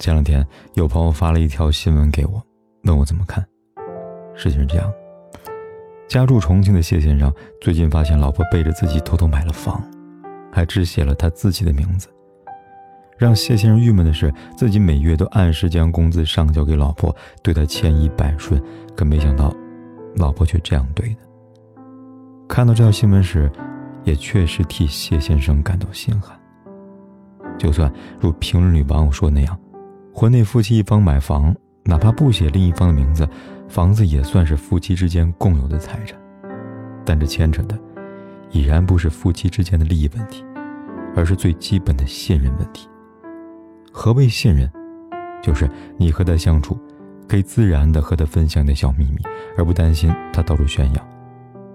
前两天有朋友发了一条新闻给我，问我怎么看。事情是这样：家住重庆的谢先生最近发现老婆背着自己偷偷买了房，还只写了他自己的名字。让谢先生郁闷的是，自己每月都按时将工资上交给老婆，对他千依百顺，可没想到，老婆却这样对的。看到这条新闻时，也确实替谢先生感到心寒。就算如评论里网友说那样。婚内夫妻一方买房，哪怕不写另一方的名字，房子也算是夫妻之间共有的财产。但这牵扯的，已然不是夫妻之间的利益问题，而是最基本的信任问题。何谓信任？就是你和他相处，可以自然的和他分享点小秘密，而不担心他到处炫耀；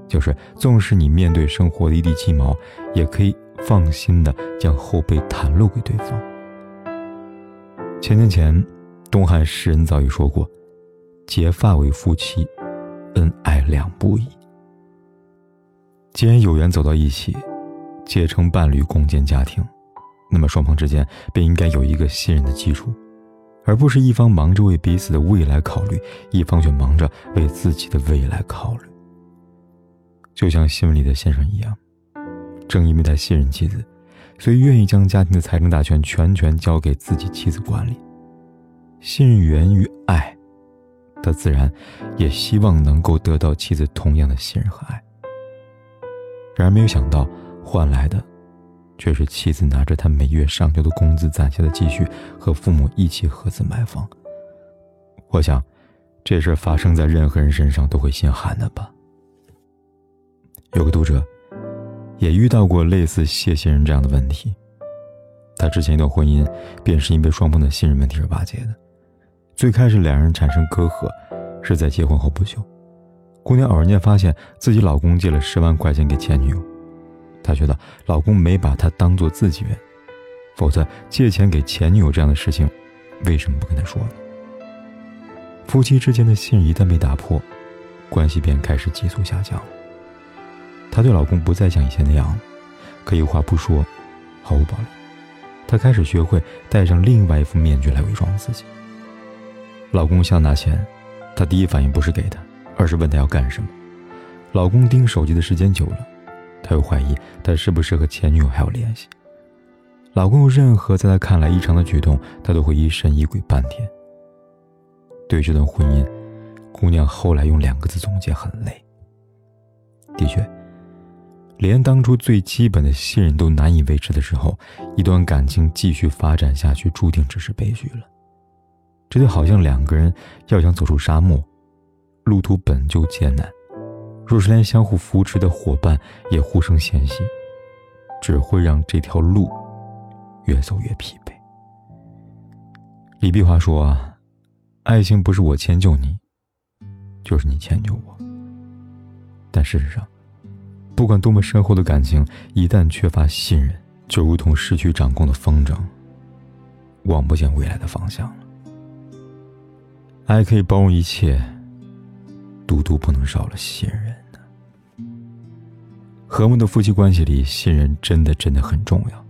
就是纵使你面对生活的一地鸡毛，也可以放心的将后背袒露给对方。千年前，东汉诗人早已说过：“结发为夫妻，恩爱两不疑。”既然有缘走到一起，结成伴侣，共建家庭，那么双方之间便应该有一个信任的基础，而不是一方忙着为彼此的未来考虑，一方却忙着为自己的未来考虑。就像新闻里的先生一样，正因为他信任妻子。所以，愿意将家庭的财政大权全权交给自己妻子管理。信任源于爱，他自然也希望能够得到妻子同样的信任和爱。然而，没有想到换来的，却是妻子拿着他每月上交的工资攒下的积蓄，和父母一起合资买房。我想，这事发生在任何人身上都会心寒的吧。有个读者。也遇到过类似谢先生这样的问题。他之前一段婚姻便是因为双方的信任问题而瓦解的。最开始两人产生隔阂，是在结婚后不久，姑娘偶然间发现自己老公借了十万块钱给前女友，她觉得老公没把她当做自己人，否则借钱给前女友这样的事情，为什么不跟她说呢？夫妻之间的信任一旦被打破，关系便开始急速下降。她对老公不再像以前那样，可以话不说，毫无保留。她开始学会戴上另外一副面具来伪装自己。老公想拿钱，她第一反应不是给他，而是问他要干什么。老公盯手机的时间久了，她又怀疑他是不是和前女友还有联系。老公有任何在她看来异常的举动，她都会疑神疑鬼半天。对这段婚姻，姑娘后来用两个字总结：很累。的确。连当初最基本的信任都难以维持的时候，一段感情继续发展下去，注定只是悲剧了。这就好像两个人要想走出沙漠，路途本就艰难，若是连相互扶持的伙伴也互生嫌隙，只会让这条路越走越疲惫。李碧华说：“啊，爱情不是我迁就你，就是你迁就我。”但事实上，不管多么深厚的感情，一旦缺乏信任，就如同失去掌控的风筝，望不见未来的方向了。爱可以包容一切，独独不能少了信任。和睦的夫妻关系里，信任真的真的很重要。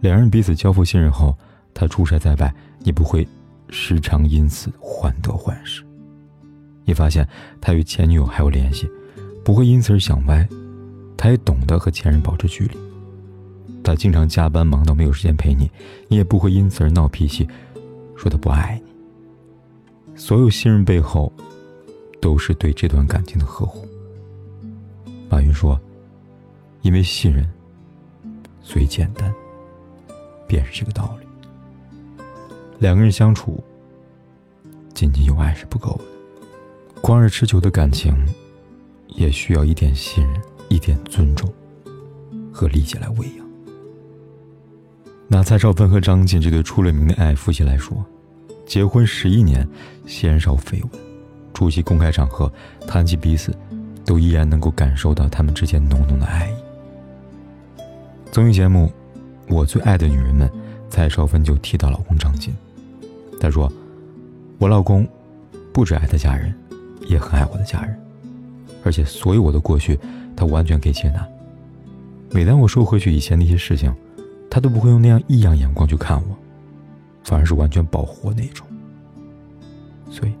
两人彼此交付信任后，他出差在外，你不会时常因此患得患失。你发现他与前女友还有联系。不会因此而想歪，他也懂得和前任保持距离。他经常加班忙到没有时间陪你，你也不会因此而闹脾气，说他不爱你。所有信任背后，都是对这段感情的呵护。马云说：“因为信任，所以简单，便是这个道理。两个人相处，仅仅有爱是不够的，光是持久的感情。”也需要一点信任，一点尊重和理解来喂养。拿蔡少芬和张晋这对出了名的爱夫妻来说，结婚十一年，鲜少绯闻，出席公开场合，谈及彼此，都依然能够感受到他们之间浓浓的爱意。综艺节目《我最爱的女人们》，蔡少芬就提到老公张晋，她说：“我老公不只爱他家人，也很爱我的家人，而且所有我的过去，他完全可以接纳。每当我说回去以前那些事情，他都不会用那样异样眼光去看我。”反而是完全保护我那种，所以，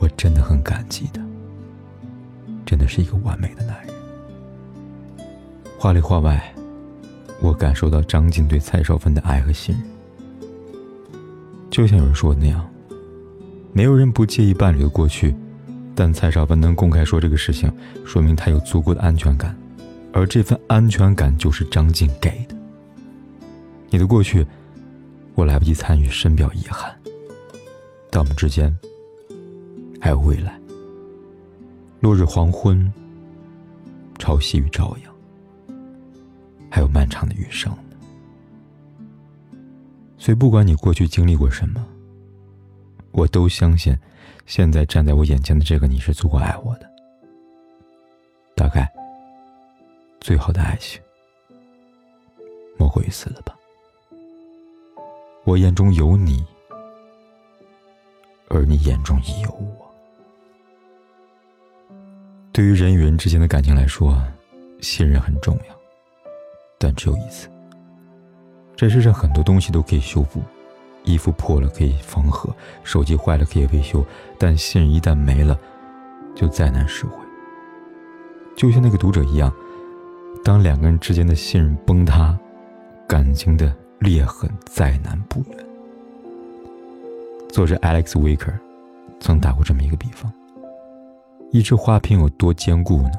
我真的很感激他，真的是一个完美的男人。话里话外，我感受到张晋对蔡少芬的爱和信任，就像有人说的那样，没有人不介意伴侣的过去，但蔡少芬能公开说这个事情，说明她有足够的安全感，而这份安全感就是张晋给的。你的过去。我来不及参与，深表遗憾。但我们之间还有未来。落日黄昏，潮汐与朝阳，还有漫长的余生。所以，不管你过去经历过什么，我都相信，现在站在我眼前的这个你是足够爱我的。大概，最好的爱情，莫过于此了吧。我眼中有你，而你眼中也有我。对于人与人之间的感情来说，信任很重要，但只有一次。这世上很多东西都可以修复，衣服破了可以缝合，手机坏了可以维修，但信任一旦没了，就再难拾回。就像那个读者一样，当两个人之间的信任崩塌，感情的。裂痕再难不远。作者 Alex Wicker 曾打过这么一个比方：一只花瓶有多坚固呢？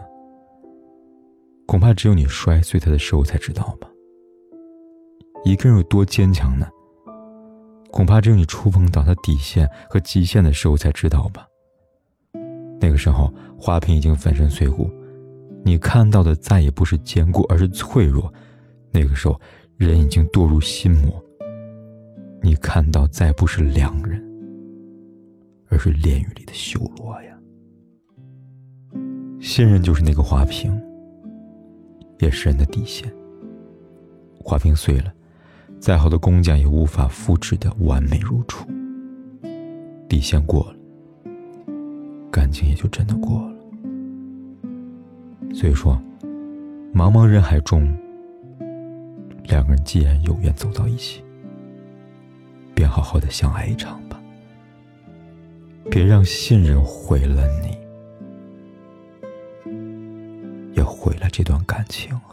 恐怕只有你摔碎它的时候才知道吧。一个人有多坚强呢？恐怕只有你触碰到他底线和极限的时候才知道吧。那个时候，花瓶已经粉身碎骨，你看到的再也不是坚固，而是脆弱。那个时候。人已经堕入心魔，你看到再不是良人，而是炼狱里的修罗呀。信任就是那个花瓶，也是人的底线。花瓶碎了，再好的工匠也无法复制的完美如初。底线过了，感情也就真的过了。所以说，茫茫人海中。两个人既然有缘走到一起，便好好的相爱一场吧。别让信任毁了你，也毁了这段感情啊！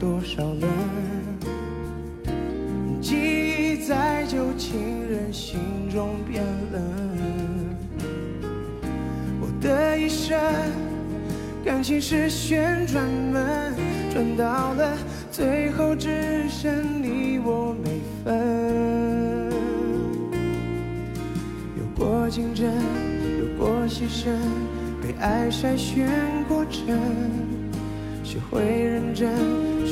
多少人？记忆在旧情人心中变冷。我的一生。感情是旋转门，转到了最后只剩你我没分。有过竞争，有过牺牲，被爱筛选过程，学会认真，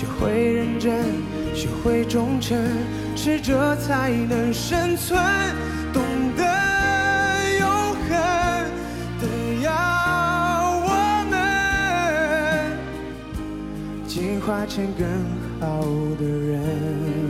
学会认真，学会忠诚，适者才能生存，懂得永恒的，要我们。进化成更好的人。